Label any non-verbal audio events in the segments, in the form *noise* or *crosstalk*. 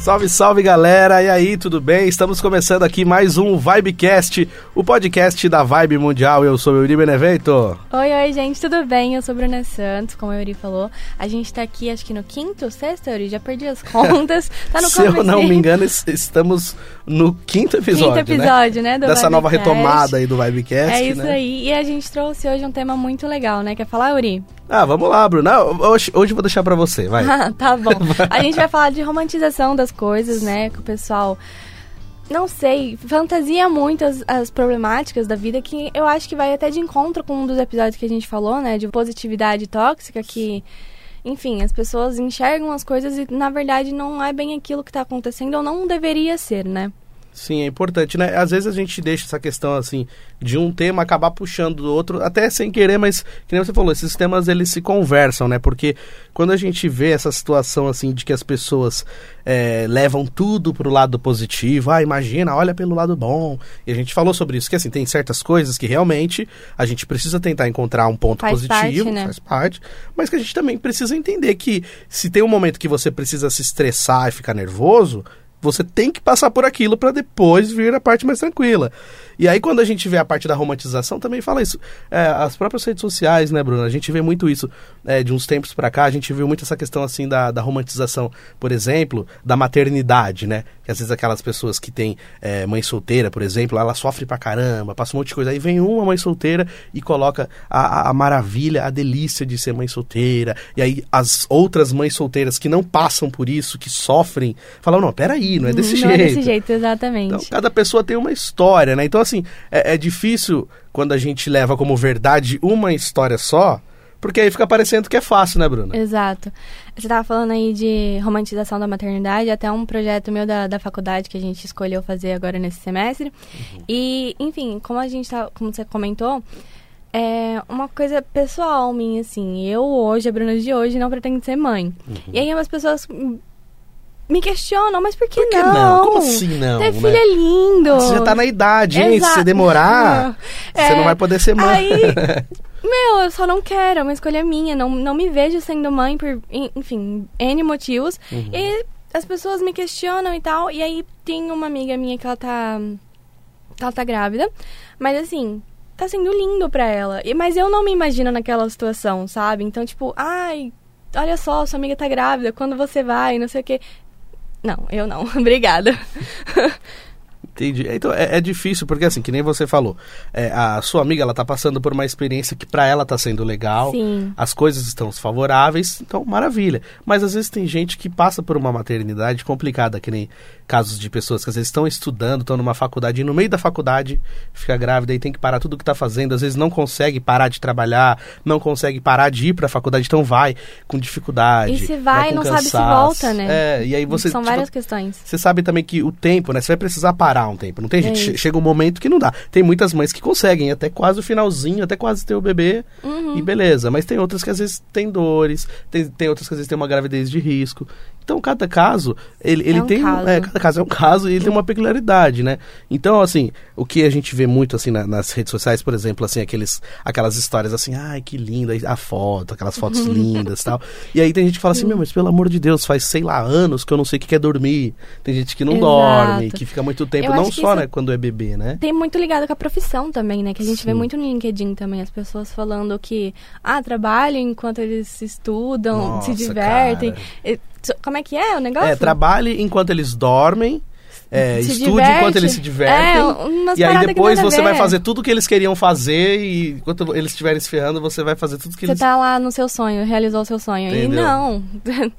Salve, salve galera! E aí, tudo bem? Estamos começando aqui mais um Vibecast, o podcast da Vibe Mundial. Eu sou o Yuri Benevento. Oi, oi, gente, tudo bem? Eu sou Bruna Santos, como o Yuri falou. A gente tá aqui, acho que no quinto, sexto, Yuri? Já perdi as *laughs* contas. Tá no Se eu não me engano, estamos no quinto episódio. Quinto episódio, né? né Dessa Vibecast. nova retomada aí do Vibecast. É isso né? aí. E a gente trouxe hoje um tema muito legal, né? Quer falar, Yuri? Ah, vamos lá, Bruna. Hoje, hoje eu vou deixar pra você, vai. *laughs* tá bom. *laughs* A gente vai falar de romantização das coisas, né? Que o pessoal não sei, fantasia muito as, as, problemáticas da vida, que eu acho que vai até de encontro com um dos episódios que a gente falou, né? De positividade tóxica, que, enfim, as pessoas enxergam as coisas e, na verdade, não é bem aquilo que está acontecendo ou não deveria ser, né? Sim, é importante, né? Às vezes a gente deixa essa questão, assim, de um tema acabar puxando do outro, até sem querer, mas, que nem você falou, esses temas, eles se conversam, né? Porque quando a gente vê essa situação, assim, de que as pessoas é, levam tudo pro lado positivo, ah, imagina, olha pelo lado bom, e a gente falou sobre isso, que, assim, tem certas coisas que realmente a gente precisa tentar encontrar um ponto faz positivo, parte, né? faz parte, mas que a gente também precisa entender que se tem um momento que você precisa se estressar e ficar nervoso, você tem que passar por aquilo para depois vir a parte mais tranquila. E aí, quando a gente vê a parte da romantização, também fala isso. É, as próprias redes sociais, né, Bruna? A gente vê muito isso é, de uns tempos para cá. A gente viu muito essa questão, assim, da, da romantização, por exemplo, da maternidade, né? Que às vezes aquelas pessoas que têm é, mãe solteira, por exemplo, ela sofre pra caramba, passa um monte de coisa. Aí vem uma mãe solteira e coloca a, a, a maravilha, a delícia de ser mãe solteira. E aí as outras mães solteiras que não passam por isso, que sofrem, falam, não, peraí, não é desse não jeito. Não é desse jeito, exatamente. Então, cada pessoa tem uma história, né? Então, assim, é, é, difícil quando a gente leva como verdade uma história só, porque aí fica parecendo que é fácil, né, Bruna? Exato. Você estava falando aí de romantização da maternidade, até um projeto meu da, da faculdade que a gente escolheu fazer agora nesse semestre. Uhum. E, enfim, como a gente tá, como você comentou, é uma coisa pessoal minha, assim. Eu hoje, a Bruna de hoje, não pretendo ser mãe. Uhum. E aí as pessoas me questionam, mas por que, por que não? não? Como assim não? Ter né? filho é lindo. Você já tá na idade, hein? Exato. Se você demorar, é, você não vai poder ser mãe. Aí, *laughs* meu, eu só não quero, é uma escolha minha. Não, não me vejo sendo mãe por, enfim, N motivos. Uhum. E as pessoas me questionam e tal. E aí tem uma amiga minha que ela tá. Ela tá grávida. Mas assim, tá sendo lindo pra ela. E, mas eu não me imagino naquela situação, sabe? Então, tipo, ai, olha só, sua amiga tá grávida, quando você vai, não sei o quê. Não, eu não. *laughs* Obrigada. Entendi. Então é, é, difícil, porque assim, que nem você falou, é, a sua amiga ela tá passando por uma experiência que para ela tá sendo legal, Sim. as coisas estão favoráveis, então maravilha. Mas às vezes tem gente que passa por uma maternidade complicada, que nem casos de pessoas que às vezes estão estudando, estão numa faculdade e no meio da faculdade fica grávida e tem que parar tudo que está fazendo, às vezes não consegue parar de trabalhar, não consegue parar de ir para a faculdade, então vai com dificuldade. E se vai, não cansaço. sabe se volta, né? É, e aí você São tipo, várias questões. Você sabe também que o tempo, né? Você vai precisar parar um tempo. Não tem É gente, chega um momento que não dá. Tem muitas mães que conseguem até quase o finalzinho, até quase ter o bebê Uhum. e beleza, mas tem outras que às vezes tem dores, tem, tem outras que às vezes tem uma gravidez de risco. Então, cada caso, ele, ele um tem. caso. É, cada caso é um caso e ele tem uma peculiaridade, né? Então, assim, o que a gente vê muito, assim, na- nas redes sociais, por exemplo, assim, aqueles, aquelas histórias assim, ai, que linda a foto, aquelas fotos *laughs* lindas e tal. E aí tem gente que fala assim, meu, mas pelo amor de Deus, faz, sei lá, anos que eu não sei o que que é dormir. Tem gente que não Exato. dorme, que fica muito tempo, Eu não só, né, quando é bebê, né? Tem muito ligado com a profissão também, né? Que a gente vê Sim. muito no LinkedIn também, as pessoas falando que, ah, trabalham enquanto eles estudam, Nossa, se divertem. cara. Como é que é o negócio? É, trabalhe enquanto eles dormem. É, estude diverte. enquanto eles se divertem. É, e aí depois você vai fazer tudo o que eles queriam fazer e enquanto eles estiverem se ferrando, você vai fazer tudo que Você eles tá lá no seu sonho, realizou o seu sonho. Entendeu? E não. *laughs*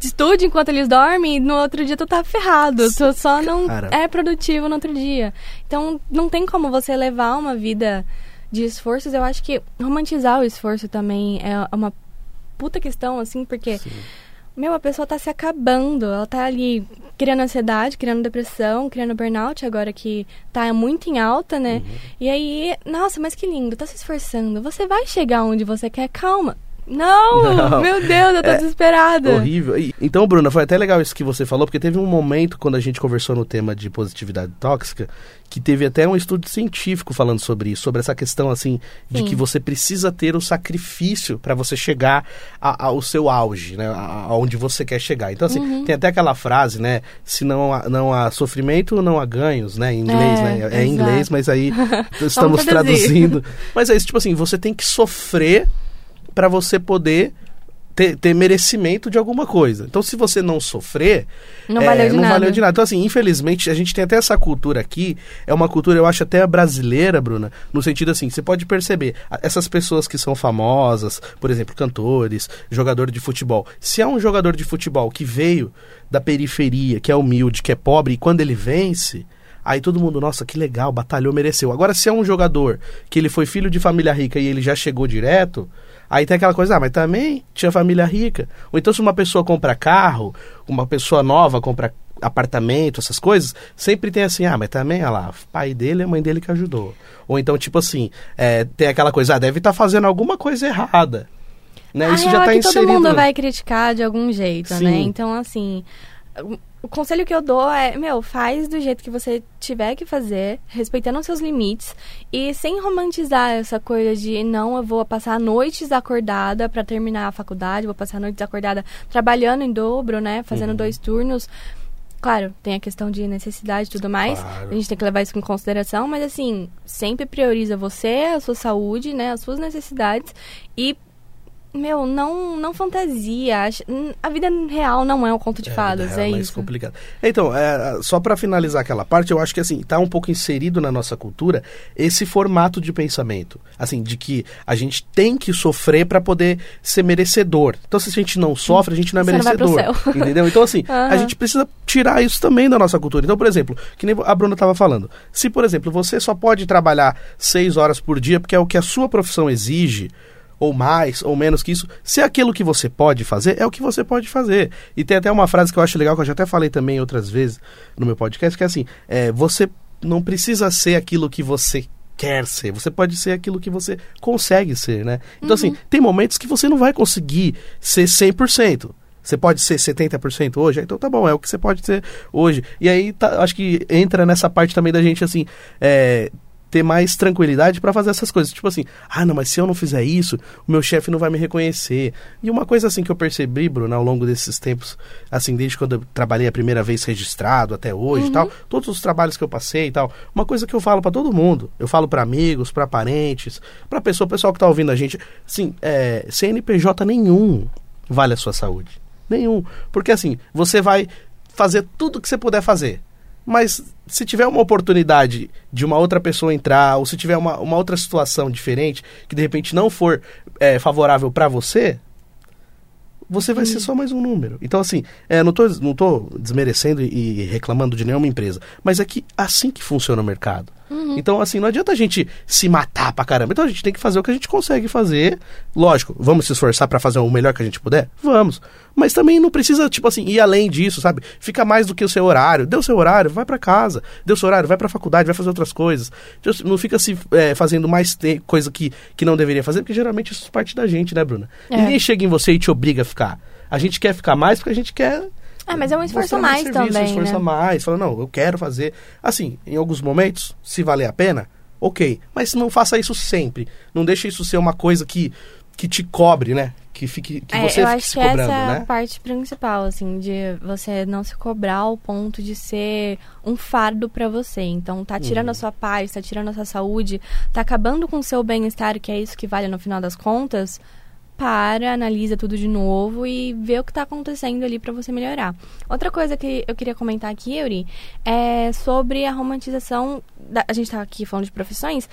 Estude enquanto eles dormem e no outro dia tu tá ferrado. Tu só não Cara. é produtivo no outro dia. Então não tem como você levar uma vida de esforços. Eu acho que romantizar o esforço também é uma puta questão, assim, porque. Meu, a pessoa tá se acabando. Ela tá ali criando ansiedade, criando depressão, criando burnout, agora que tá muito em alta, né? E aí, nossa, mas que lindo, tá se esforçando. Você vai chegar onde você quer, calma. Não, *laughs* Não. meu Deus, eu tô É desesperada. Horrível. Então, Bruna, foi até legal isso que você falou, porque teve um momento quando a gente conversou no tema de positividade tóxica, que teve até um estudo científico falando sobre isso, sobre essa questão assim de Sim. que você precisa ter o sacrifício para você chegar a- ao seu auge, né, aonde você quer chegar. Então assim, Uhum. tem até aquela frase, né, se não há, não há sofrimento, não há ganhos, né, em inglês, É, né? É em inglês, mas aí *laughs* estamos traduzindo. Mas é isso, tipo assim, você tem que sofrer para você poder ter, ter merecimento de alguma coisa. Então, se você não sofrer, Não é, valeu de não nada. valeu de nada. Então, assim, infelizmente, a gente tem até essa cultura aqui, é uma cultura, eu acho, até brasileira, Bruna, no sentido assim, você pode perceber, essas pessoas que são famosas, por exemplo, cantores, jogador de futebol. Se é um jogador de futebol que veio da periferia, que é humilde, que é pobre, e quando ele vence, Aí todo mundo, nossa, que legal, batalhou, mereceu. Agora, se é um jogador que ele foi filho de família rica e ele já chegou direto, aí tem aquela coisa, ah, mas também tinha família rica. Ou então, se uma pessoa compra carro, uma pessoa nova compra apartamento, essas coisas, sempre tem assim, ah, mas também, olha lá, o pai dele e a mãe dele que ajudou. Ou então, tipo assim, é, tem aquela coisa, ah, deve estar fazendo alguma coisa errada. Né? A Isso já tá é que todo inserido. mundo vai criticar de algum jeito, Sim. né? Então, assim, o- conselho que eu dou é, meu, faz do jeito que você tiver que fazer, respeitando os seus limites e sem romantizar essa coisa de, não, eu vou passar noites acordada pra terminar a faculdade, vou passar noites acordada trabalhando em dobro, né? Fazendo Uhum. dois turnos. Claro, tem a questão de necessidade e tudo mais. Claro. A gente tem que levar isso em consideração, mas assim, sempre prioriza você, a sua saúde, né, as suas necessidades e meu, não não fantasia. A vida real não é um conto de É, fadas, é é, mais isso. complicado. Então, é, só para finalizar aquela parte, eu acho que assim, tá um pouco inserido na nossa cultura esse formato de pensamento, assim, de que a gente tem que sofrer para poder ser merecedor. Então, se a gente não sofre, a gente não é Você não merecedor. céu. *laughs* Entendeu? Então, assim, a Aham. gente precisa tirar isso também da nossa cultura. Então, por exemplo, que nem a Bruna estava falando, se, por exemplo, você só pode trabalhar seis horas por dia, porque é o que a sua profissão exige, ou mais, ou menos que isso. Se aquilo que você pode fazer, é o que você pode fazer. E tem até uma frase que eu acho legal, que eu já até falei também outras vezes no meu podcast, que é assim, é, você não precisa ser aquilo que você quer ser, você pode ser aquilo que você consegue ser, né? Então, assim, tem momentos que você não vai conseguir ser 100%. Você pode ser 70% hoje? Então tá bom, é o que você pode ser hoje. E aí tá- acho que entra nessa parte também da gente, assim, é, ter mais tranquilidade pra fazer essas coisas. Tipo assim, ah, não, mas se eu não fizer isso, o meu chefe não vai me reconhecer. E uma coisa assim que eu percebi, Bruno, ao longo desses tempos, assim, desde quando eu trabalhei a primeira vez registrado até hoje e tal, todos os trabalhos que eu passei e tal, uma coisa que eu falo pra todo mundo, eu falo pra amigos, pra parentes, pra pessoa, pessoal que tá ouvindo a gente, assim, é, CNPJ nenhum vale a sua saúde. Nenhum. Porque assim, você vai fazer tudo que você puder fazer. Mas se tiver uma oportunidade de uma outra pessoa entrar, ou se tiver uma, uma outra situação diferente, que de repente não for é, favorável pra você, você vai ser só mais um número. Então, assim, é, não, tô, não tô desmerecendo e reclamando de nenhuma empresa, mas é que assim que funciona o mercado. Então, assim, não adianta a gente se matar pra caramba. Então a gente tem que fazer o que a gente consegue fazer. Lógico, vamos se esforçar pra fazer o melhor que a gente puder? Vamos. Mas também não precisa, tipo assim, ir além disso, sabe? Fica mais do que o seu horário. Deu seu horário, vai pra casa. Deu seu horário, vai pra faculdade, vai fazer outras coisas. Então, Não fica se é, fazendo mais coisa que, que não deveria fazer, porque geralmente isso parte da gente, né, Bruna? É. Ninguém chega em você e te obriga a ficar. A gente quer ficar mais porque a gente quer Ah, mas é um esforço a mais serviço, também, um esforço né? a mais. Fala, não, eu quero fazer. Assim, em alguns momentos, se valer a pena, ok. Mas não faça isso sempre. Não deixe isso ser uma coisa que, que te cobre, né? Que, fique, que É, você eu fique acho que cobrando, essa é a né? parte principal, assim, de você não se cobrar ao ponto de ser um fardo pra você. Então, tá tirando Uhum. a sua paz, tá tirando a sua saúde, tá acabando com o seu bem-estar, que é isso que vale no final das contas. Para, analisa tudo de novo e vê o que tá acontecendo ali pra você melhorar. Outra coisa que eu queria comentar aqui, Yuri, é sobre a romantização. Da, a gente tá aqui falando de profissões.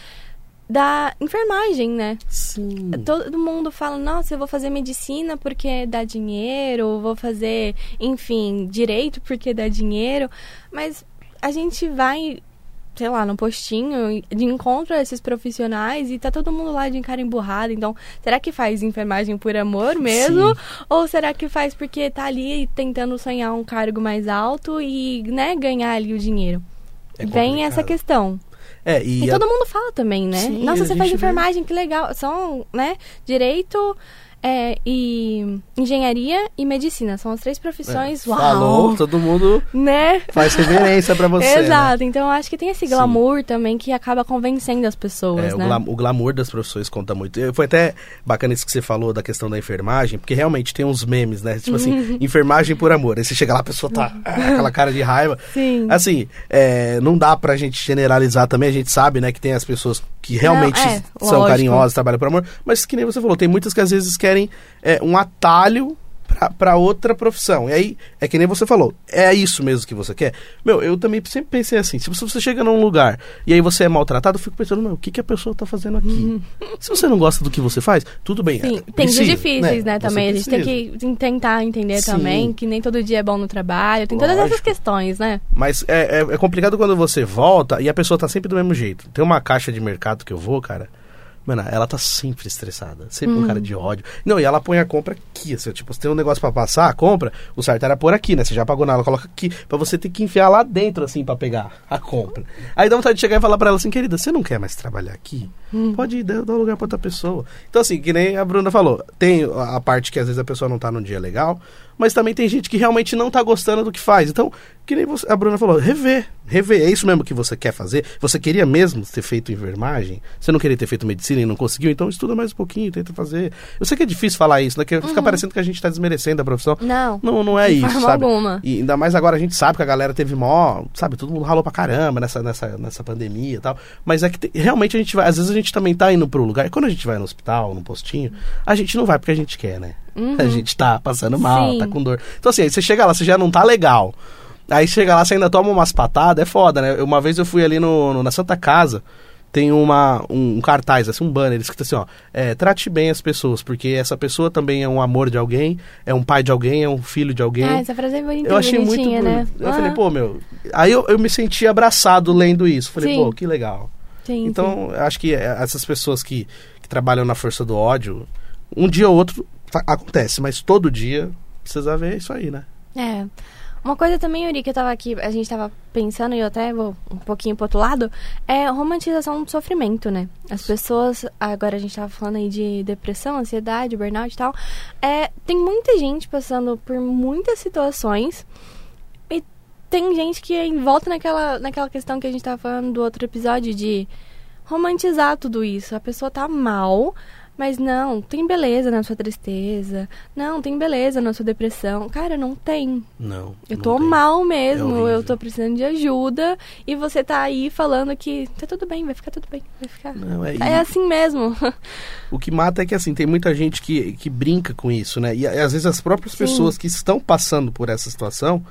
Da enfermagem, né? Sim. Todo mundo fala, nossa, eu vou fazer medicina porque dá dinheiro, vou fazer, enfim, direito porque dá dinheiro. Mas a gente vai, sei lá, no postinho de encontro a esses profissionais e tá todo mundo lá de cara emburrada. Então, será que faz enfermagem por amor mesmo? Sim. Ou será que faz porque tá ali tentando sonhar um cargo mais alto e, né, ganhar ali o dinheiro? É Vem essa questão. É, e, E a- todo mundo fala também, né? Sim, Nossa, você faz gente vê. enfermagem, que legal. São, né? Direito É, e engenharia e medicina. São as três profissões. É, Uau! Falou, todo mundo Né? faz reverência pra você. né? Exato. Então eu acho que tem esse glamour também que acaba convencendo as pessoas, É, o, né? glam- o glamour das profissões conta muito. Foi até bacana isso que você falou da questão da enfermagem, porque realmente tem uns memes, né? Tipo assim, *laughs* enfermagem por amor. Aí você chega lá, a pessoa tá ah, *laughs* aquela cara de raiva. Sim. Assim, é, não dá pra gente generalizar também, a gente sabe, né, que tem as pessoas que realmente é, são lógico. carinhosas, trabalham por amor, mas que nem você falou, tem muitas que às vezes querem é, um atalho pra outra profissão. E aí, é que nem você falou, é isso mesmo que você quer? Meu, eu também sempre pensei assim, se você- chega num lugar e aí você é maltratado, eu fico pensando, meu, o que, que a pessoa tá fazendo aqui? Se você não gosta do que você faz, tudo bem. Sim, é, tem precisa, dias difíceis, né, Você também. A gente tem precisa. que tentar entender Sim. também que nem todo dia é bom no trabalho. Tem todas essas Lógico. questões, né? Mas é, é, é complicado quando você volta e a pessoa tá sempre do mesmo jeito. Tem uma caixa de mercado que eu vou, cara. Mano, ela tá sempre estressada. Sempre Uhum. com cara de ódio. Não, e ela põe a compra aqui, assim, tipo, você tem um negócio pra passar, a compra, o certo era pôr aqui, né? Você já pagou nela, coloca aqui, pra você ter que enfiar lá dentro, assim, pra pegar a compra. Aí dá vontade de chegar e falar pra ela assim, querida, você não quer mais trabalhar aqui? Hum. Pode ir, dá dá um lugar pra outra pessoa. Então, assim, que nem a Bruna falou, tem a a parte que às vezes a pessoa não tá num dia legal, mas também tem gente que realmente não tá gostando do que faz. Então, que nem você- a Bruna falou, rever, rever. É isso mesmo que você quer fazer? Você queria mesmo ter feito enfermagem? Você não queria ter feito medicina e não conseguiu? Então estuda mais um pouquinho, tenta fazer. Eu sei que é difícil falar isso, né? Que fica parecendo que a gente tá desmerecendo a profissão. Não. Não, não é isso, sabe? alguma. E ainda mais agora a gente sabe que a galera teve mó, sabe, todo mundo ralou pra caramba nessa, nessa, nessa pandemia e tal. Mas é que te- realmente a gente vai, às vezes a gente também tá indo pro lugar. E quando a gente vai no hospital, no postinho, a gente não vai porque a gente quer, né? *laughs* A gente tá passando mal, Sim. tá com dor. Então assim, aí você chega lá, você já não tá legal. Aí chega lá, você ainda toma umas patadas, é foda, né? Uma vez eu fui ali no, no- na Santa Casa, tem uma, um, um cartaz, assim, um banner escrito assim, ó, é, trate bem as pessoas, porque essa pessoa também é um amor de alguém, é um pai de alguém, é um filho de alguém. Ah, essa frase é bonita, Eu achei muito né? Eu Ah, falei, pô, meu. Aí eu, eu me senti abraçado lendo isso. Falei, Sim. pô, que legal. sim, Então, eu acho que é, essas pessoas que, que trabalham na força do ódio, um dia ou outro tá- acontece, mas todo dia precisa ver isso aí, né? sim. É. Uma coisa também, Yuri, que eu tava aqui, a gente tava pensando, e eu até vou um pouquinho pro outro lado, é romantização do sofrimento, né? As pessoas, agora a gente tava falando aí de depressão, ansiedade, burnout e tal. É, tem muita gente passando por muitas situações e tem gente que volta naquela, naquela questão que a gente tava falando do outro episódio de romantizar tudo isso. A pessoa tá mal, mas não, tem beleza na sua tristeza. Não, tem beleza na sua depressão. Cara, não tem. Não. Eu não tô tem. mal É mesmo, horrível. eu tô precisando de ajuda. E você tá aí falando que tá tudo bem, vai ficar tudo bem, vai ficar. Não, é, É assim mesmo. *laughs* O que mata é que, assim, tem muita gente que, que brinca com isso, né? E às vezes as próprias Sim. pessoas que estão passando por essa situação,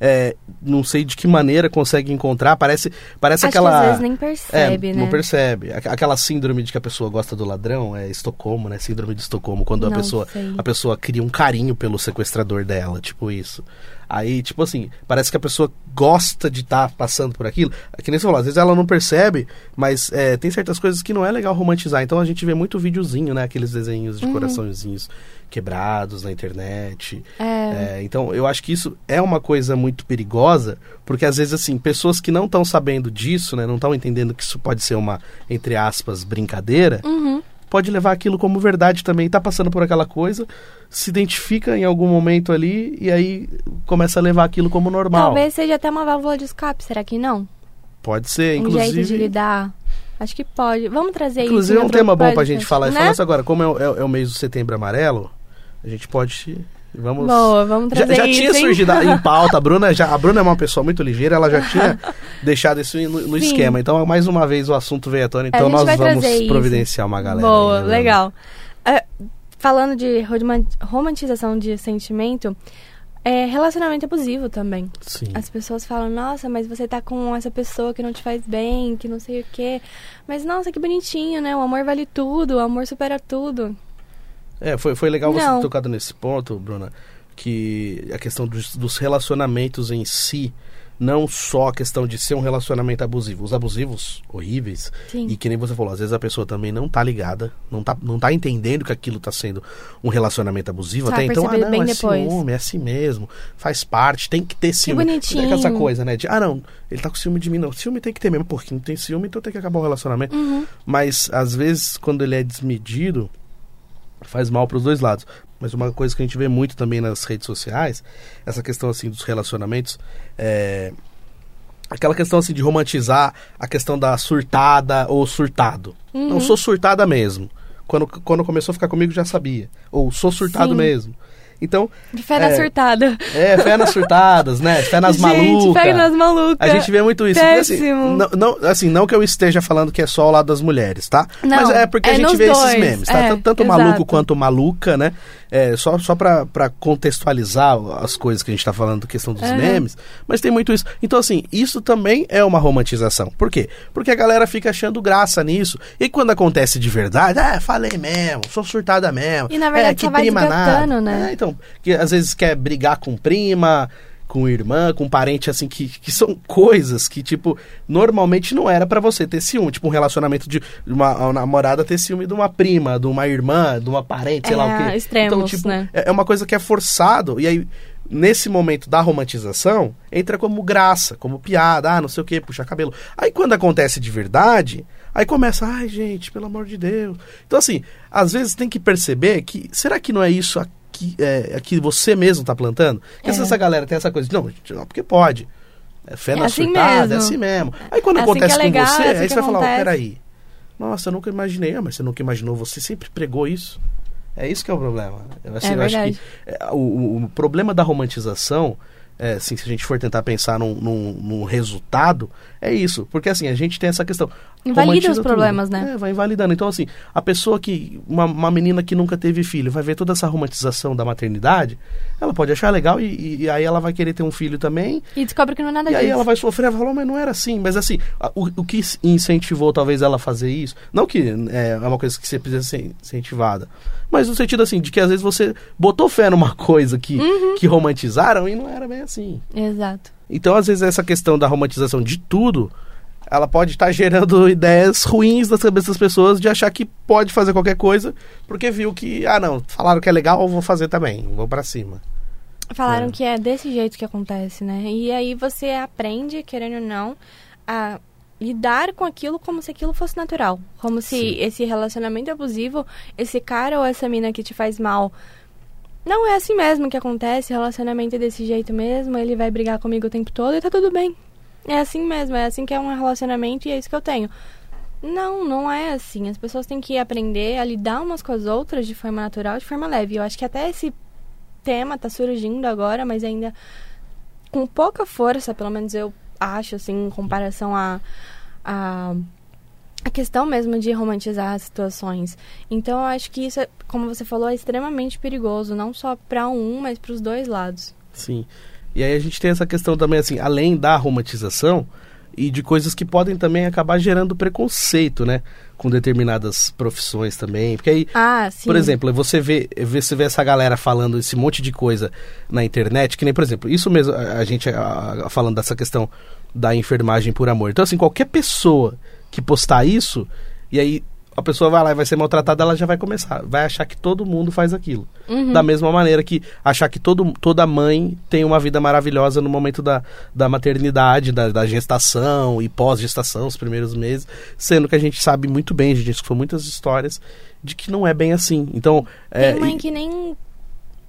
é, não sei de que maneira conseguem encontrar, parece, parece Acho aquela... que às vezes nem percebe, é, né? Não percebe. Aqu- Aquela síndrome de que a pessoa gosta do ladrão, é Estocolmo, né? Síndrome de Estocolmo, quando a pessoa, sei. a pessoa cria um carinho pelo sequestrador dela, tipo isso. Aí, tipo assim, parece que a pessoa gosta de estar passando por aquilo. É Que nem você falou, às vezes ela não percebe, mas é, tem certas coisas que não é legal romantizar. Então a gente vê muito videozinho, né? Aqueles desenhos Uhum. de coraçõezinhos quebrados na internet. É. É, então, eu acho que isso é uma coisa muito perigosa, porque às vezes, assim, pessoas que não estão sabendo disso, né, não estão entendendo que isso pode ser uma, entre aspas, brincadeira, Uhum. Pode levar aquilo como verdade também, tá passando por aquela coisa, se identifica em algum momento ali e aí começa a levar aquilo como normal. Talvez seja até uma válvula de escape, será que não? Pode ser, Um jeito de inclusive. lidar. Acho que pode. Vamos trazer isso. Inclusive é um tema bom pra podcast, gente falar. Né? Falando isso agora, como é, o- é é o mês do setembro amarelo, a gente pode. Vamos. Boa, vamos Já, trazer já isso. tinha hein? surgido em *laughs* pauta, a Bruna, já, a Bruna é uma pessoa muito ligeira, ela já tinha *laughs* deixado isso no, no esquema. Então, mais uma vez, o assunto veio à tona, então gente nós vamos trazer isso. providenciar uma galera. Boa, aí, né, legal. É, falando de roman- romantização de sentimento, é relacionamento abusivo também. Sim. As pessoas falam, nossa, mas você tá com essa pessoa que não te faz bem, que não sei o quê. Mas, nossa, que bonitinho, né? O amor vale tudo, o amor supera tudo. É, foi, foi legal você Não. ter tocado nesse ponto, Bruna, que a questão dos, dos relacionamentos em si, não só a questão de ser um relacionamento abusivo. Os abusivos, horríveis, Sim. e que nem você falou, às vezes a pessoa também não tá ligada, não tá, não tá entendendo que aquilo tá sendo um relacionamento abusivo. Vai Até então, ah, não, é depois. ciúme, é assim mesmo, faz parte, tem que ter ciúme. bonitinho. É essa coisa, né? De, ah, não, ele tá com ciúme de mim, não. Ciúme tem que ter mesmo, porque não tem ciúme, então tem que acabar o relacionamento. Uhum. Mas, às vezes, quando ele é desmedido, faz mal para os dois lados. Mas uma coisa que a gente vê muito também nas redes sociais, essa questão assim dos relacionamentos, é aquela questão assim de romantizar a questão da surtada ou surtado. Uhum. Não sou surtada mesmo. Quando, quando começou a ficar comigo já sabia. Ou sou surtado Sim. mesmo. Então, Fé na É. surtada. é, fé nas surtadas, né? Fé nas *laughs* malucas. pega nas malucas. A gente vê muito isso. Assim, não, não- assim, não que eu esteja falando que é só ao lado das mulheres, tá? Não, Mas é porque é a gente vê esses dois, memes, tá? é, Tanto, tanto maluco quanto maluca, né? É, só só pra, pra contextualizar as coisas que a gente tá falando, questão dos memes. Mas tem muito isso. Então, assim, isso também é uma romantização. Por quê? Porque a galera fica achando graça nisso. E quando acontece de verdade, ah, falei mesmo, sou surtada mesmo. E, na verdade, é, que prima nada. né? É, então, que às vezes quer brigar com prima, com irmã, com parente, assim, que, que são coisas que, tipo, normalmente não era pra você ter ciúme. Tipo, um relacionamento de uma, uma namorada ter ciúme de uma prima, de uma irmã, de uma parente, sei lá o É, quê. extremos, então, tipo, né? é é uma coisa que é forçado. E aí, nesse momento da romantização, entra como graça, como piada, ah, não sei o que, puxa cabelo. Aí quando acontece de verdade, aí começa, ai, gente, pelo amor de Deus. Então, assim, às vezes tem que perceber que, será que não é isso aqui, é, que você mesmo tá plantando? Porque se É. essa galera tem essa coisa, de, não, não, porque pode. É fé É na assim surtada, é mesmo. assim mesmo. Aí quando É assim acontece que é com legal, você, é assim aí que você vai falar, oh, peraí. Nossa, eu nunca imaginei. Ah, mas você nunca imaginou, você sempre pregou isso. É isso que é o problema. Eu, assim, É eu acho que é, o- o problema da romantização, é, assim, se a gente for tentar pensar num, num- num resultado, é isso. Porque assim, a gente tem essa questão. Invalida os tudo. problemas, né? É, vai invalidando. Então, assim, a pessoa que. Uma, uma menina que nunca teve filho vai ver toda essa romantização da maternidade, ela pode achar legal e, e- e aí ela vai querer ter um filho também. E descobre que não é nada E aí disso. ela vai sofrer, vai falar, mas não era assim. Mas assim, o, o que incentivou talvez ela a fazer isso, não que é, é uma coisa que você precisa ser incentivada, mas no sentido assim, de que às vezes você botou fé numa *laughs* coisa que, Uhum. que romantizaram e não era bem assim. Exato. Então, às vezes, essa questão da romantização de tudo, ela pode estar gerando *laughs* ideias ruins nas cabeças das pessoas de achar que pode fazer qualquer coisa, porque viu que, ah, não, falaram que é legal, eu vou fazer também, vou pra cima. Falaram É. que é desse jeito que acontece, né? E aí você aprende, querendo ou não, a lidar com aquilo como se aquilo fosse natural. Como se Sim. esse relacionamento abusivo, esse cara ou essa mina que te faz mal, não é assim mesmo que acontece, relacionamento é desse jeito mesmo, ele vai brigar comigo o tempo todo e tá tudo bem. É assim mesmo, é assim que é um relacionamento e é isso que eu tenho. Não, não é assim. As pessoas têm que aprender a lidar umas com as outras de forma natural, de forma leve. Eu acho que até esse tema tá surgindo agora, mas ainda com pouca força, pelo menos eu acho, assim, em comparação a, a, a questão mesmo de romantizar as situações. Então, eu acho que isso, é, como você falou, é extremamente perigoso, não só para um, mas para os dois lados. Sim. E aí a gente tem essa questão também, assim, além da romantização e de coisas que podem também acabar gerando preconceito, né? Com determinadas profissões também. Porque aí, Ah, por exemplo, você vê, você vê essa galera falando esse monte de coisa na internet, que nem, por exemplo, isso mesmo, a, a gente a- a- falando dessa questão da enfermagem por amor. Então, assim, qualquer pessoa que postar isso, e aí a pessoa vai lá e vai ser maltratada, ela já vai começar, vai achar que todo mundo faz aquilo. Uhum. Da mesma maneira que achar que todo, toda mãe tem uma vida maravilhosa no momento da, da maternidade, da, da gestação e pós-gestação, os primeiros meses, sendo que a gente sabe muito bem, a gente escutou muitas histórias de que não é bem assim. Então, é, Tem mãe e- que nem,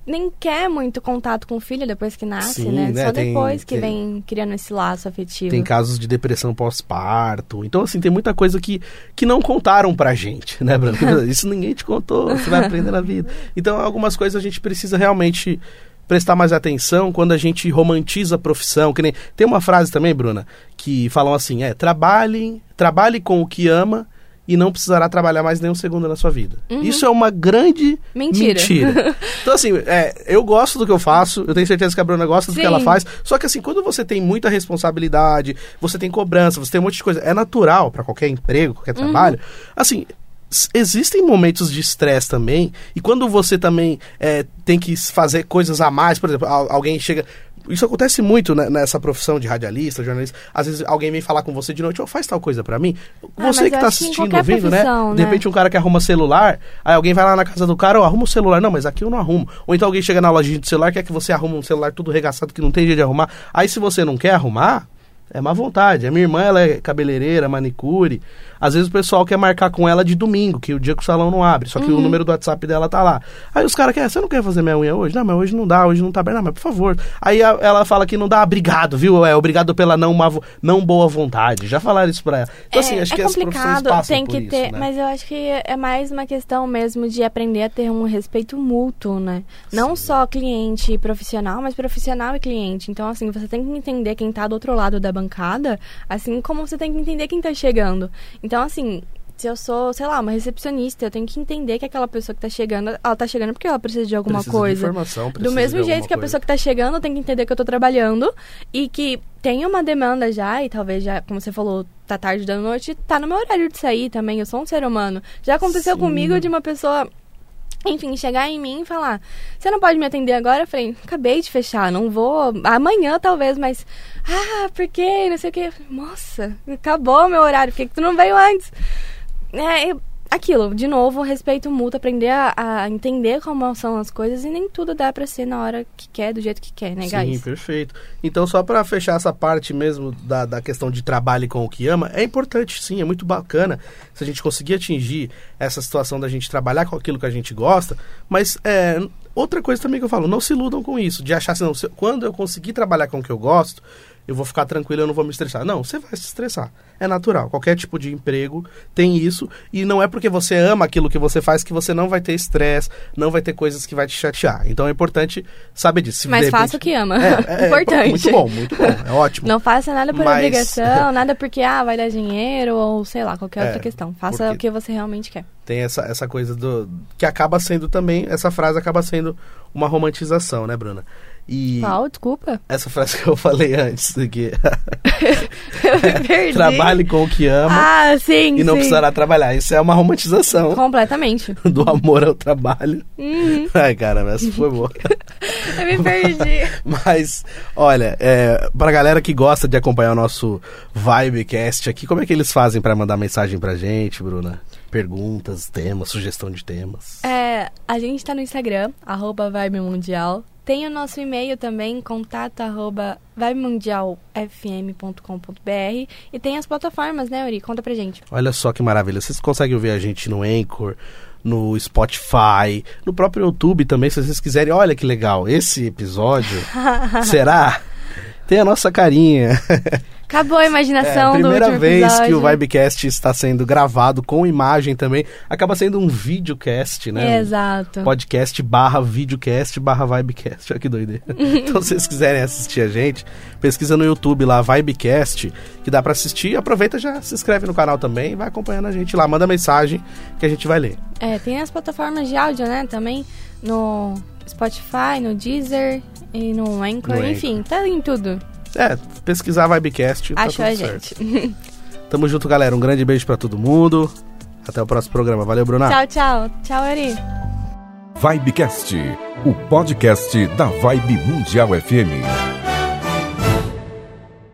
nem quer muito contato com o filho depois que nasce, Sim, né? né? Só Tem- depois que tem- vem criando esse laço afetivo. Tem casos de depressão pós-parto. Então, assim, tem muita coisa que, que não contaram pra gente, né, Branco? *laughs* Isso ninguém te contou, você vai aprender na vida. Então, algumas coisas a gente precisa realmente prestar mais atenção quando a gente romantiza a profissão. Que nem... Tem uma frase também, Bruna, que falam assim, é, trabalhe, trabalhe com o que ama e não precisará trabalhar mais nem um segundo na sua vida. Uhum. Isso é uma grande Mentira. mentira. *laughs* Então, assim, é, eu gosto do que eu faço, eu tenho certeza que a Bruna gosta do que Sim. ela faz. Só que, assim, quando você tem muita responsabilidade, você tem cobrança, você tem um monte de coisa, é natural para qualquer emprego, qualquer Uhum. trabalho. Assim, existem momentos de estresse também, e quando você também é, tem que fazer coisas a mais, por exemplo, al- alguém chega. Isso acontece muito né, nessa profissão de radialista, jornalista. Às vezes alguém vem falar com você de noite, oh, faz tal coisa pra mim. Ah, Você mas que tá assistindo, ouvindo, né? De né? repente um cara que arruma celular, aí alguém vai lá na casa do cara, ó, arruma o celular. Não, mas aqui eu não arrumo. Ou então alguém chega na lojinha de celular, quer que você arrume um celular tudo regaçado que não tem jeito de arrumar. Aí se você não quer arrumar, É má vontade. A minha irmã, ela é cabeleireira, manicure. Às vezes o pessoal quer marcar com ela de domingo, que é o dia que o salão não abre. Só que Uhum. o número do WhatsApp dela tá lá. Aí os caras querem, você não quer fazer minha unha hoje? Não, mas hoje não dá, hoje não tá aberto. Não, mas por favor. Aí a- ela fala que não dá, obrigado, viu? É, obrigado pela não, má não boa vontade. Já falaram isso pra ela. Então, assim, acho é que as complicado, passam tem que isso, ter, né? mas eu acho que é mais uma questão mesmo de aprender a ter um respeito mútuo, né? Não só cliente e profissional, mas profissional e cliente. Então, assim, você tem que entender quem tá do outro lado da bancada, assim como você tem que entender quem tá chegando. Então, assim, se eu sou, sei lá, uma recepcionista, eu tenho que entender que aquela pessoa que tá chegando, ela tá chegando porque ela precisa de alguma Precisa de coisa. informação, Do precisa mesmo de jeito que a coisa. pessoa que tá chegando tem que entender que eu tô trabalhando e que tem uma demanda já, e talvez já, como você falou, tá tarde da noite, tá no meu horário de sair também. Eu sou um ser humano. Já aconteceu Sim. comigo de uma pessoa. *laughs* Enfim, chegar em mim e falar: Você não pode me atender agora? Eu falei: Acabei de fechar, não vou. Amanhã talvez, mas. Ah, por quê? Não sei o quê. Falei, Moça, acabou meu horário, por que, que tu não veio antes? É, aquilo, de novo, respeito mútuo, aprender a, a entender como são as coisas e nem tudo dá pra ser na hora que quer, do jeito que quer, né, Sim, guys? perfeito. Então, só pra fechar essa parte mesmo da, da questão de trabalho com o que ama, é importante sim, é muito bacana se a gente conseguir atingir essa situação da gente trabalhar com aquilo que a gente gosta, mas é, outra coisa também que eu falo, não se iludam com isso, de achar assim, não, se- quando eu conseguir trabalhar com o que eu gosto, eu vou ficar tranquilo, eu não vou me estressar. Não, você vai se estressar. É natural. Qualquer tipo de emprego tem isso. E não é porque você ama aquilo que você faz que você não vai ter estresse, não vai ter coisas que vai te chatear. Então é importante saber disso. Se Mas repente- faça o que ama. *laughs* É, é, Importante. Muito bom, muito bom. É ótimo. Não faça nada por Mas- obrigação, *laughs* nada porque, ah, vai dar dinheiro ou sei lá, qualquer É, outra questão. Faça o que você realmente quer. Tem essa, essa coisa do. Que acaba sendo também. Essa frase acaba sendo uma romantização, né, Bruna? E Qual? Desculpa. essa frase que eu falei antes, me *laughs* *laughs* perdi. trabalhe com o que ama Ah, sim, e não sim. precisará trabalhar. Isso é uma romantização Completamente. *laughs* do amor ao trabalho. Uhum. Ai, cara, essa foi boa. Eu me perdi. Mas, olha, é, pra galera que gosta de acompanhar o nosso Vibecast aqui, como é que eles fazem pra mandar mensagem pra gente, Bruna? Perguntas, temas, sugestão de temas. É, a gente tá no Instagram, arroba Vibe Mundial. Tem o nosso e-mail também, contato arroba vibemundialfm.com.br. E tem as plataformas, né, Uri? Conta pra gente. Olha só que maravilha. Vocês conseguem ouvir a gente no Anchor, no Spotify, no próprio YouTube também, se vocês quiserem. Olha que legal. Esse episódio, *laughs* será? Tem a nossa carinha. Acabou a É imaginação a primeira do vez que o episódio. Vibecast está sendo gravado com imagem também. Acaba sendo um videocast, né? Exato. podcast barra videocast barra vibecast. Olha que doideira. *laughs* então, se vocês quiserem assistir a gente, pesquisa no YouTube lá, Vibecast, que dá pra assistir. Aproveita já se inscreve no canal também, vai acompanhando a gente lá, manda mensagem que a gente vai ler. É, tem as plataformas de áudio, né, também. No Spotify, no Deezer e no Anchor. No Enfim, tá em tudo. É, pesquisar Vibecast, tá Achou tudo a certo. gente. *laughs* Tamo junto, galera. Um grande beijo pra todo mundo. Até o próximo programa. Valeu, Bruna. tchau, tchau. Tchau, Eri. Vibecast, o podcast da Vibe Mundial FM.